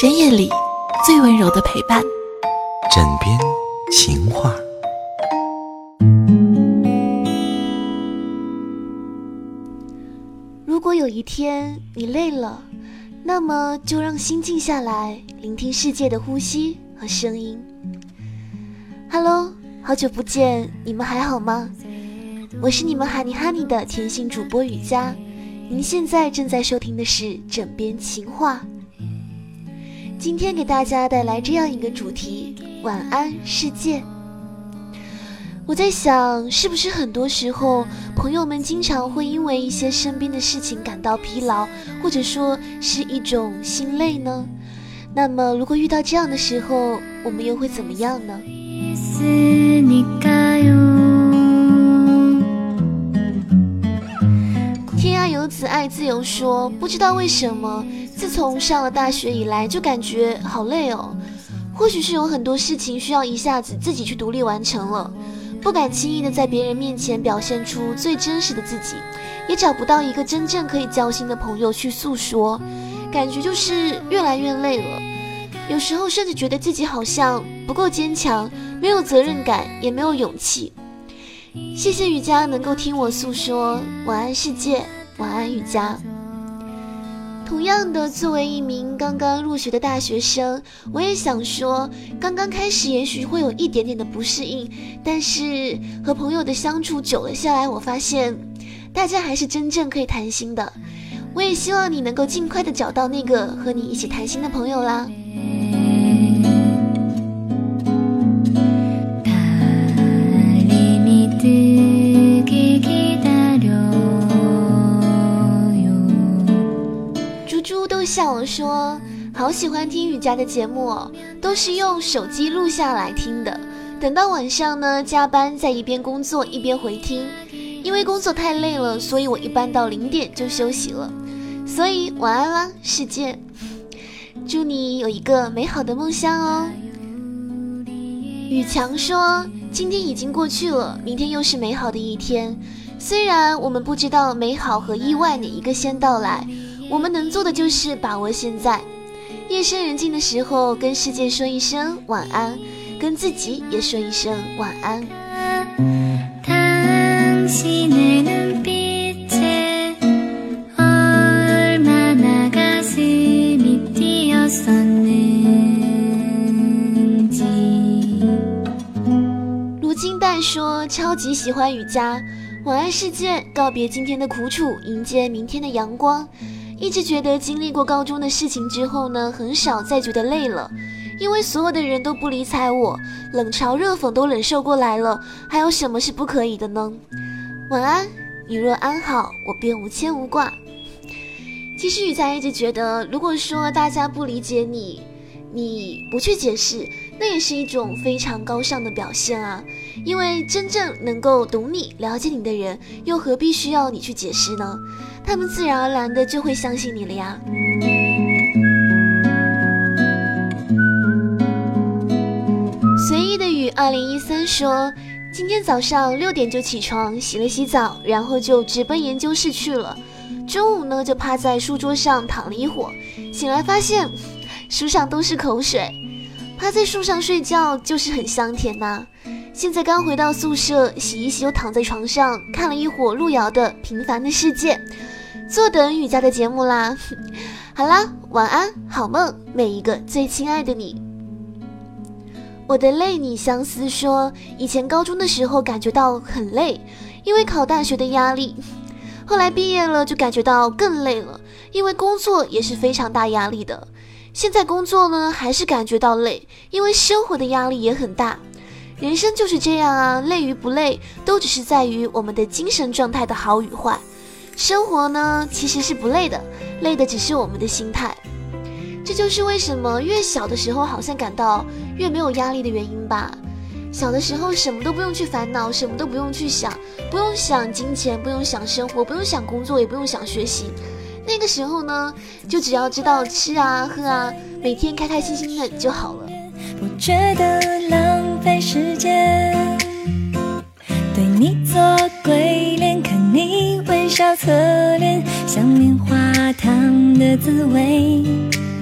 深夜里最温柔的陪伴，枕边情话。如果有一天你累了，那么就让心静下来，聆听世界的呼吸和声音。Hello，好久不见，你们还好吗？我是你们哈尼哈尼的甜心主播雨佳，您现在正在收听的是《枕边情话》。今天给大家带来这样一个主题：晚安，世界。我在想，是不是很多时候，朋友们经常会因为一些身边的事情感到疲劳，或者说是一种心累呢？那么，如果遇到这样的时候，我们又会怎么样呢？天涯游子爱自由说，不知道为什么。自从上了大学以来，就感觉好累哦。或许是有很多事情需要一下子自己去独立完成了，不敢轻易的在别人面前表现出最真实的自己，也找不到一个真正可以交心的朋友去诉说，感觉就是越来越累了。有时候甚至觉得自己好像不够坚强，没有责任感，也没有勇气。谢谢雨佳能够听我诉说，晚安世界，晚安雨佳。同样的，作为一名刚刚入学的大学生，我也想说，刚刚开始也许会有一点点的不适应，但是和朋友的相处久了下来，我发现大家还是真正可以谈心的。我也希望你能够尽快的找到那个和你一起谈心的朋友啦。笑我说：“好喜欢听雨佳的节目哦，都是用手机录下来听的。等到晚上呢，加班在一边工作一边回听。因为工作太累了，所以我一般到零点就休息了。所以晚安啦，世界！祝你有一个美好的梦乡哦。”雨强说：“今天已经过去了，明天又是美好的一天。虽然我们不知道美好和意外哪一个先到来。”我们能做的就是把握现在，夜深人静的时候，跟世界说一声晚安，跟自己也说一声晚安。卢金蛋说超级喜欢雨佳，晚安世界，告别今天的苦楚，迎接明天的阳光。一直觉得经历过高中的事情之后呢，很少再觉得累了，因为所有的人都不理睬我，冷嘲热讽都忍受过来了，还有什么是不可以的呢？晚安，你若安好，我便无牵无挂。其实雨才一直觉得，如果说大家不理解你，你不去解释，那也是一种非常高尚的表现啊。因为真正能够懂你、了解你的人，又何必需要你去解释呢？他们自然而然的就会相信你了呀。随意的雨，二零一三说，今天早上六点就起床，洗了洗澡，然后就直奔研究室去了。中午呢，就趴在书桌上躺了一会儿，醒来发现书上都是口水。趴在树上睡觉就是很香甜呐。现在刚回到宿舍，洗一洗又躺在床上看了一会儿路遥的《平凡的世界》。坐等雨佳的节目啦，好啦，晚安，好梦，每一个最亲爱的你。我的泪你相思说，以前高中的时候感觉到很累，因为考大学的压力；后来毕业了就感觉到更累了，因为工作也是非常大压力的。现在工作呢，还是感觉到累，因为生活的压力也很大。人生就是这样啊，累与不累，都只是在于我们的精神状态的好与坏。生活呢，其实是不累的，累的只是我们的心态。这就是为什么越小的时候好像感到越没有压力的原因吧。小的时候什么都不用去烦恼，什么都不用去想，不用想金钱，不用想生活，不用想工作，也不用想学习。那个时候呢，就只要知道吃啊喝啊，每天开开心心的就好了。不觉得浪费时间，对你做鬼脸，看你微笑侧脸，像棉花糖的滋味。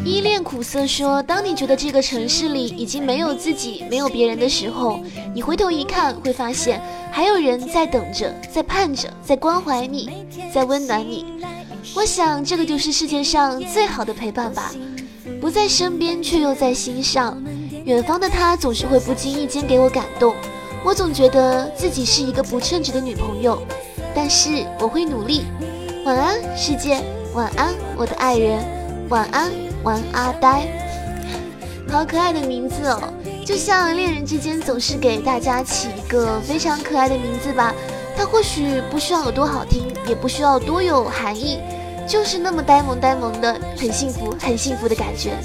依恋苦涩说：“当你觉得这个城市里已经没有自己、没有别人的时候，你回头一看，会发现还有人在等着、在盼着、在关怀你、在温暖你。我想，这个就是世界上最好的陪伴吧。不在身边，却又在心上。远方的他总是会不经意间给我感动。我总觉得自己是一个不称职的女朋友，但是我会努力。晚安，世界。晚安，我的爱人。晚安。”玩阿呆，好可爱的名字哦！就像恋人之间总是给大家起一个非常可爱的名字吧。它或许不需要有多好听，也不需要多有含义，就是那么呆萌呆萌的，很幸福，很幸福的感觉。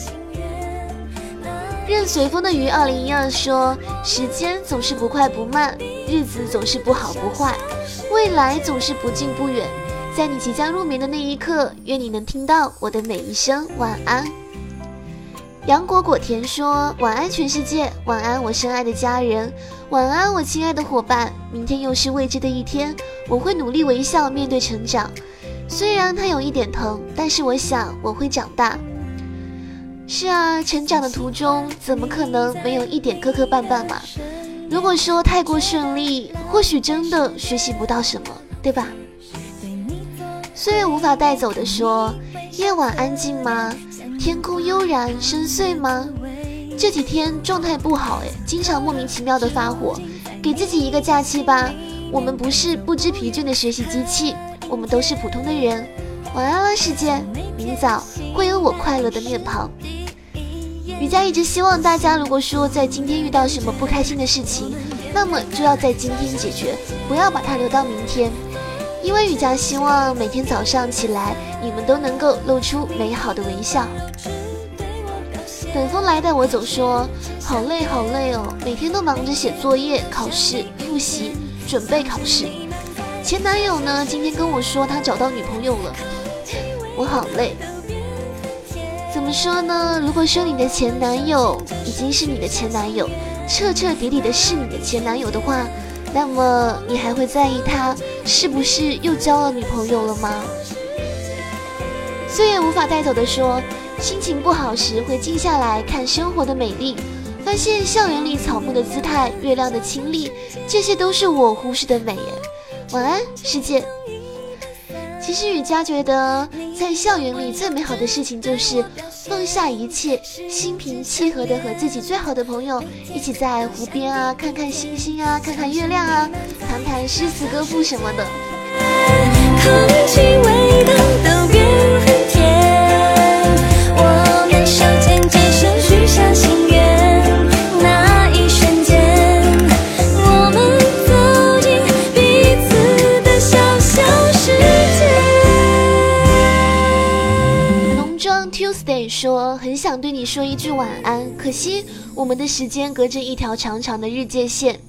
任随风的鱼二零一二说：时间总是不快不慢，日子总是不好不坏，未来总是不近不远。在你即将入眠的那一刻，愿你能听到我的每一声晚安。杨果果甜说：“晚安，全世界，晚安，我深爱的家人，晚安，我亲爱的伙伴。明天又是未知的一天，我会努力微笑面对成长。虽然它有一点疼，但是我想我会长大。是啊，成长的途中怎么可能没有一点磕磕绊绊嘛？如果说太过顺利，或许真的学习不到什么，对吧？”岁月无法带走的说，夜晚安静吗？天空悠然深邃吗？这几天状态不好，哎，经常莫名其妙的发火，给自己一个假期吧。我们不是不知疲倦的学习机器，我们都是普通的人。晚安了，世界，明早会有我快乐的面庞。雨佳一直希望大家，如果说在今天遇到什么不开心的事情，那么就要在今天解决，不要把它留到明天。因为雨佳希望每天早上起来，你们都能够露出美好的微笑。等风来的我总说好累好累哦，每天都忙着写作业、考试、复习、准备考试。前男友呢，今天跟我说他找到女朋友了，我好累。怎么说呢？如果说你的前男友已经是你的前男友，彻彻底底的是你的前男友的话。那么你还会在意他是不是又交了女朋友了吗？岁月无法带走的说，心情不好时会静下来看生活的美丽，发现校园里草木的姿态、月亮的清丽，这些都是我忽视的美。晚安，世界。其实雨佳觉得，在校园里最美好的事情就是放下一切，心平气和的和自己最好的朋友一起在湖边啊，看看星星啊，看看月亮啊，谈谈诗词歌赋什么的。你说一句晚安，可惜我们的时间隔着一条长长的日界线。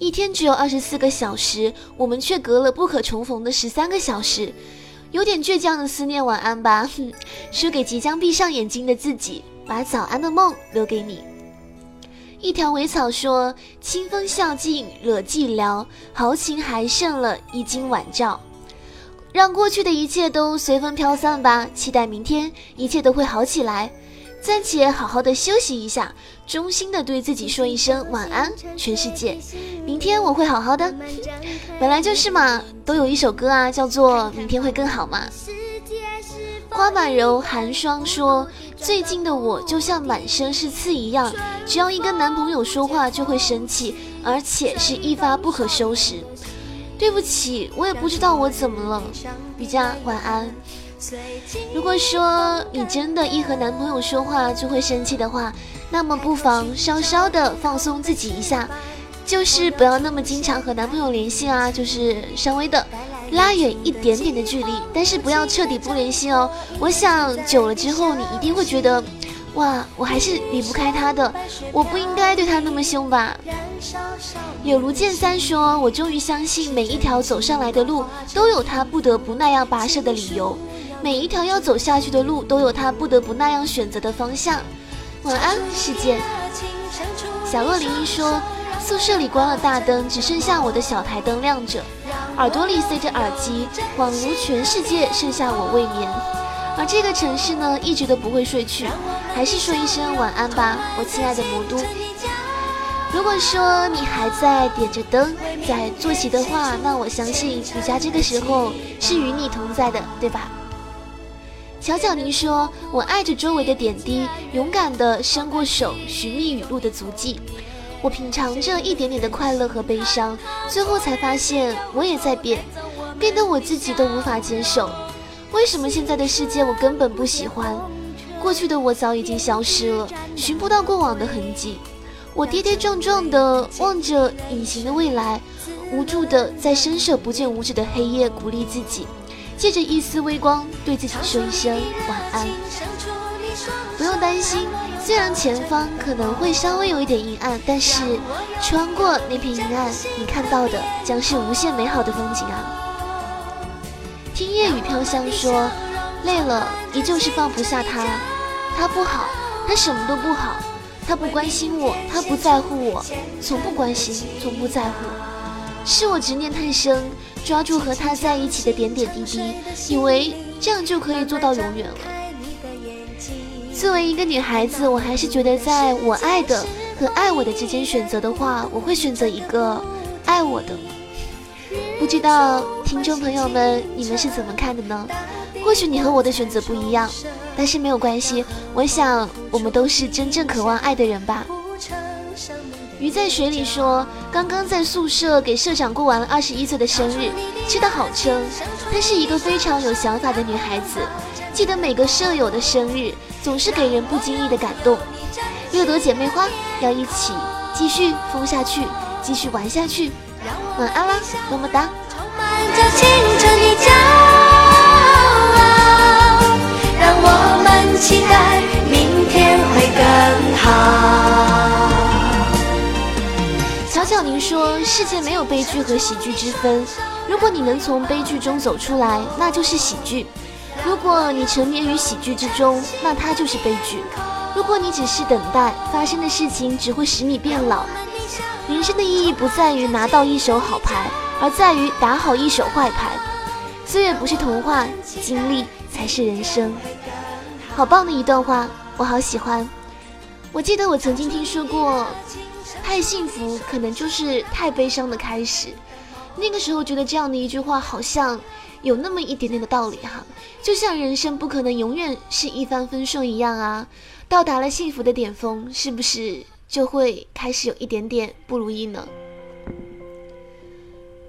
一天只有二十四个小时，我们却隔了不可重逢的十三个小时，有点倔强的思念。晚安吧，哼，输给即将闭上眼睛的自己，把早安的梦留给你。一条苇草说：“清风笑尽惹寂寥，豪情还剩了一襟晚照。”让过去的一切都随风飘散吧，期待明天一切都会好起来。暂且好好的休息一下，衷心的对自己说一声晚安，全世界。明天我会好好的，本来就是嘛，都有一首歌啊，叫做《明天会更好》嘛。花满柔寒霜说，最近的我就像满身是刺一样，只要一跟男朋友说话就会生气，而且是一发不可收拾。对不起，我也不知道我怎么了。雨佳，晚安。如果说你真的一和男朋友说话就会生气的话，那么不妨稍稍的放松自己一下，就是不要那么经常和男朋友联系啊，就是稍微的拉远一点点的距离，但是不要彻底不联系哦。我想久了之后，你一定会觉得，哇，我还是离不开他的，我不应该对他那么凶吧。有卢剑三说，我终于相信每一条走上来的路都有他不得不那样跋涉的理由。每一条要走下去的路，都有他不得不那样选择的方向。晚安，世界。小洛林一说，宿舍里关了大灯，只剩下我的小台灯亮着，耳朵里塞着耳机，恍如全世界剩下我未眠。而这个城市呢，一直都不会睡去。还是说一声晚安吧，我亲爱的魔都。如果说你还在点着灯在坐席的话，那我相信雨佳这个时候是与你同在的，对吧？巧巧，您说我爱着周围的点滴，勇敢地伸过手寻觅雨露的足迹。我品尝着一点点的快乐和悲伤，最后才发现我也在变，变得我自己都无法接受。为什么现在的世界我根本不喜欢？过去的我早已经消失了，寻不到过往的痕迹。我跌跌撞撞地望着隐形的未来，无助地在伸手不见五指的黑夜鼓励自己，借着一丝微光对自己说一声晚安。不用担心，虽然前方可能会稍微有一点阴暗，但是穿过那片阴暗，你看到的将是无限美好的风景啊！听夜雨飘香说，累了依旧是放不下他，他不好，他什么都不好。他不关心我，他不在乎我，从不关心，从不在乎。是我执念太深，抓住和他在一起的点点滴滴，以为这样就可以做到永远了。作为一个女孩子，我还是觉得，在我爱的和爱我的之间选择的话，我会选择一个爱我的。不知道听众朋友们，你们是怎么看的呢？或许你和我的选择不一样，但是没有关系。我想我们都是真正渴望爱的人吧。鱼在水里说，刚刚在宿舍给社长过完了二十一岁的生日，吃的好撑。她是一个非常有想法的女孩子，记得每个舍友的生日，总是给人不经意的感动。六朵姐妹花要一起继续疯下去，继续玩下去。晚安啦，么么哒。世界没有悲剧和喜剧之分。如果你能从悲剧中走出来，那就是喜剧；如果你沉湎于喜剧之中，那它就是悲剧。如果你只是等待发生的事情，只会使你变老。人生的意义不在于拿到一手好牌，而在于打好一手坏牌。岁月不是童话，经历才是人生。好棒的一段话，我好喜欢。我记得我曾经听说过，太幸福可能就是太悲伤的开始。那个时候觉得这样的一句话好像有那么一点点的道理哈，就像人生不可能永远是一帆风顺一样啊。到达了幸福的顶峰，是不是就会开始有一点点不如意呢？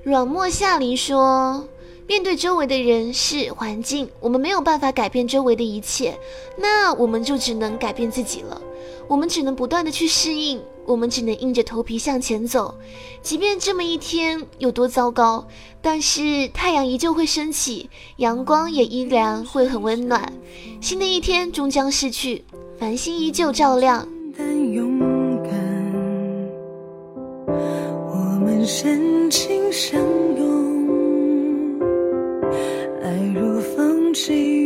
软墨夏离说。面对周围的人事环境，我们没有办法改变周围的一切，那我们就只能改变自己了。我们只能不断的去适应，我们只能硬着头皮向前走。即便这么一天有多糟糕，但是太阳依旧会升起，阳光也依然会很温暖。新的一天终将逝去，繁星依旧照亮。我们深情相拥。李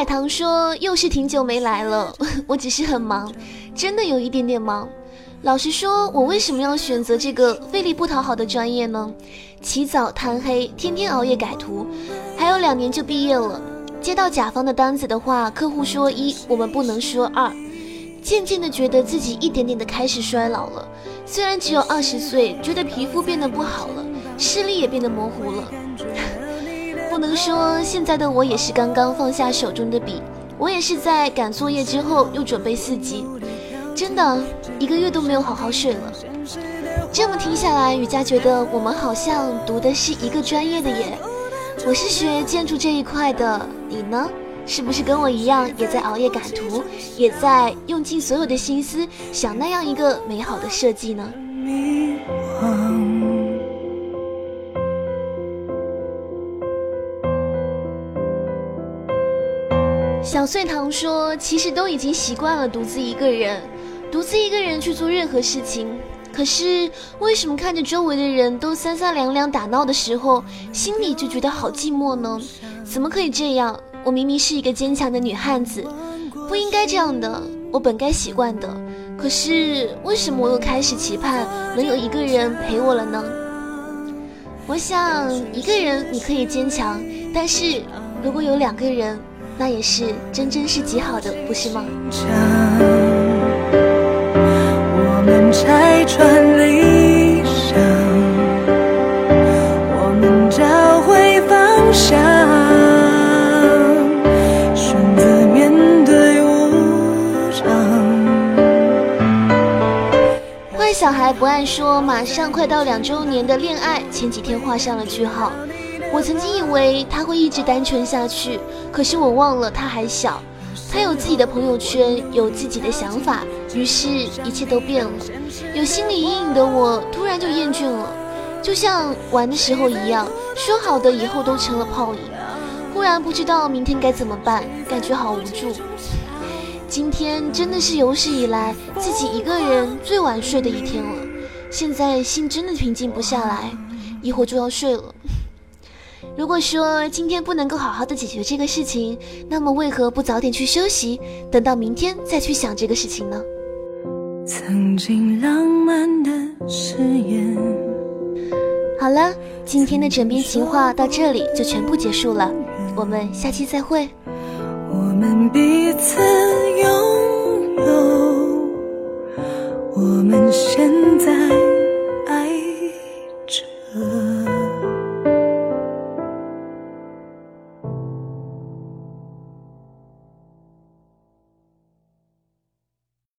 海棠说：“又是挺久没来了，我只是很忙，真的有一点点忙。老实说，我为什么要选择这个费力不讨好的专业呢？起早贪黑，天天熬夜改图，还有两年就毕业了。接到甲方的单子的话，客户说一，我们不能说二。渐渐的觉得自己一点点的开始衰老了，虽然只有二十岁，觉得皮肤变得不好了，视力也变得模糊了。”不能说现在的我也是刚刚放下手中的笔，我也是在赶作业之后又准备四级，真的一个月都没有好好睡了。这么听下来，雨佳觉得我们好像读的是一个专业的耶。我是学建筑这一块的，你呢？是不是跟我一样也在熬夜赶图，也在用尽所有的心思想那样一个美好的设计呢？小碎糖说：“其实都已经习惯了独自一个人，独自一个人去做任何事情。可是为什么看着周围的人都三三两两打闹的时候，心里就觉得好寂寞呢？怎么可以这样？我明明是一个坚强的女汉子，不应该这样的。我本该习惯的。可是为什么我又开始期盼能有一个人陪我了呢？我想一个人你可以坚强，但是。”如果有两个人，那也是真真是极好的，不是吗？我们拆穿理想，我们找回方向，选择面对无常。坏小孩不爱说，马上快到两周年的恋爱，前几天画上了句号。我曾经以为他会一直单纯下去，可是我忘了他还小，他有自己的朋友圈，有自己的想法，于是一切都变了。有心理阴影的我突然就厌倦了，就像玩的时候一样，说好的以后都成了泡影。忽然不知道明天该怎么办，感觉好无助。今天真的是有史以来自己一个人最晚睡的一天了，现在心真的平静不下来，一会儿就要睡了。如果说今天不能够好好的解决这个事情，那么为何不早点去休息，等到明天再去想这个事情呢？曾经浪漫的誓言。好了，今天的枕边情话到这里就全部结束了，我们下期再会。我们彼此拥有。我们现在。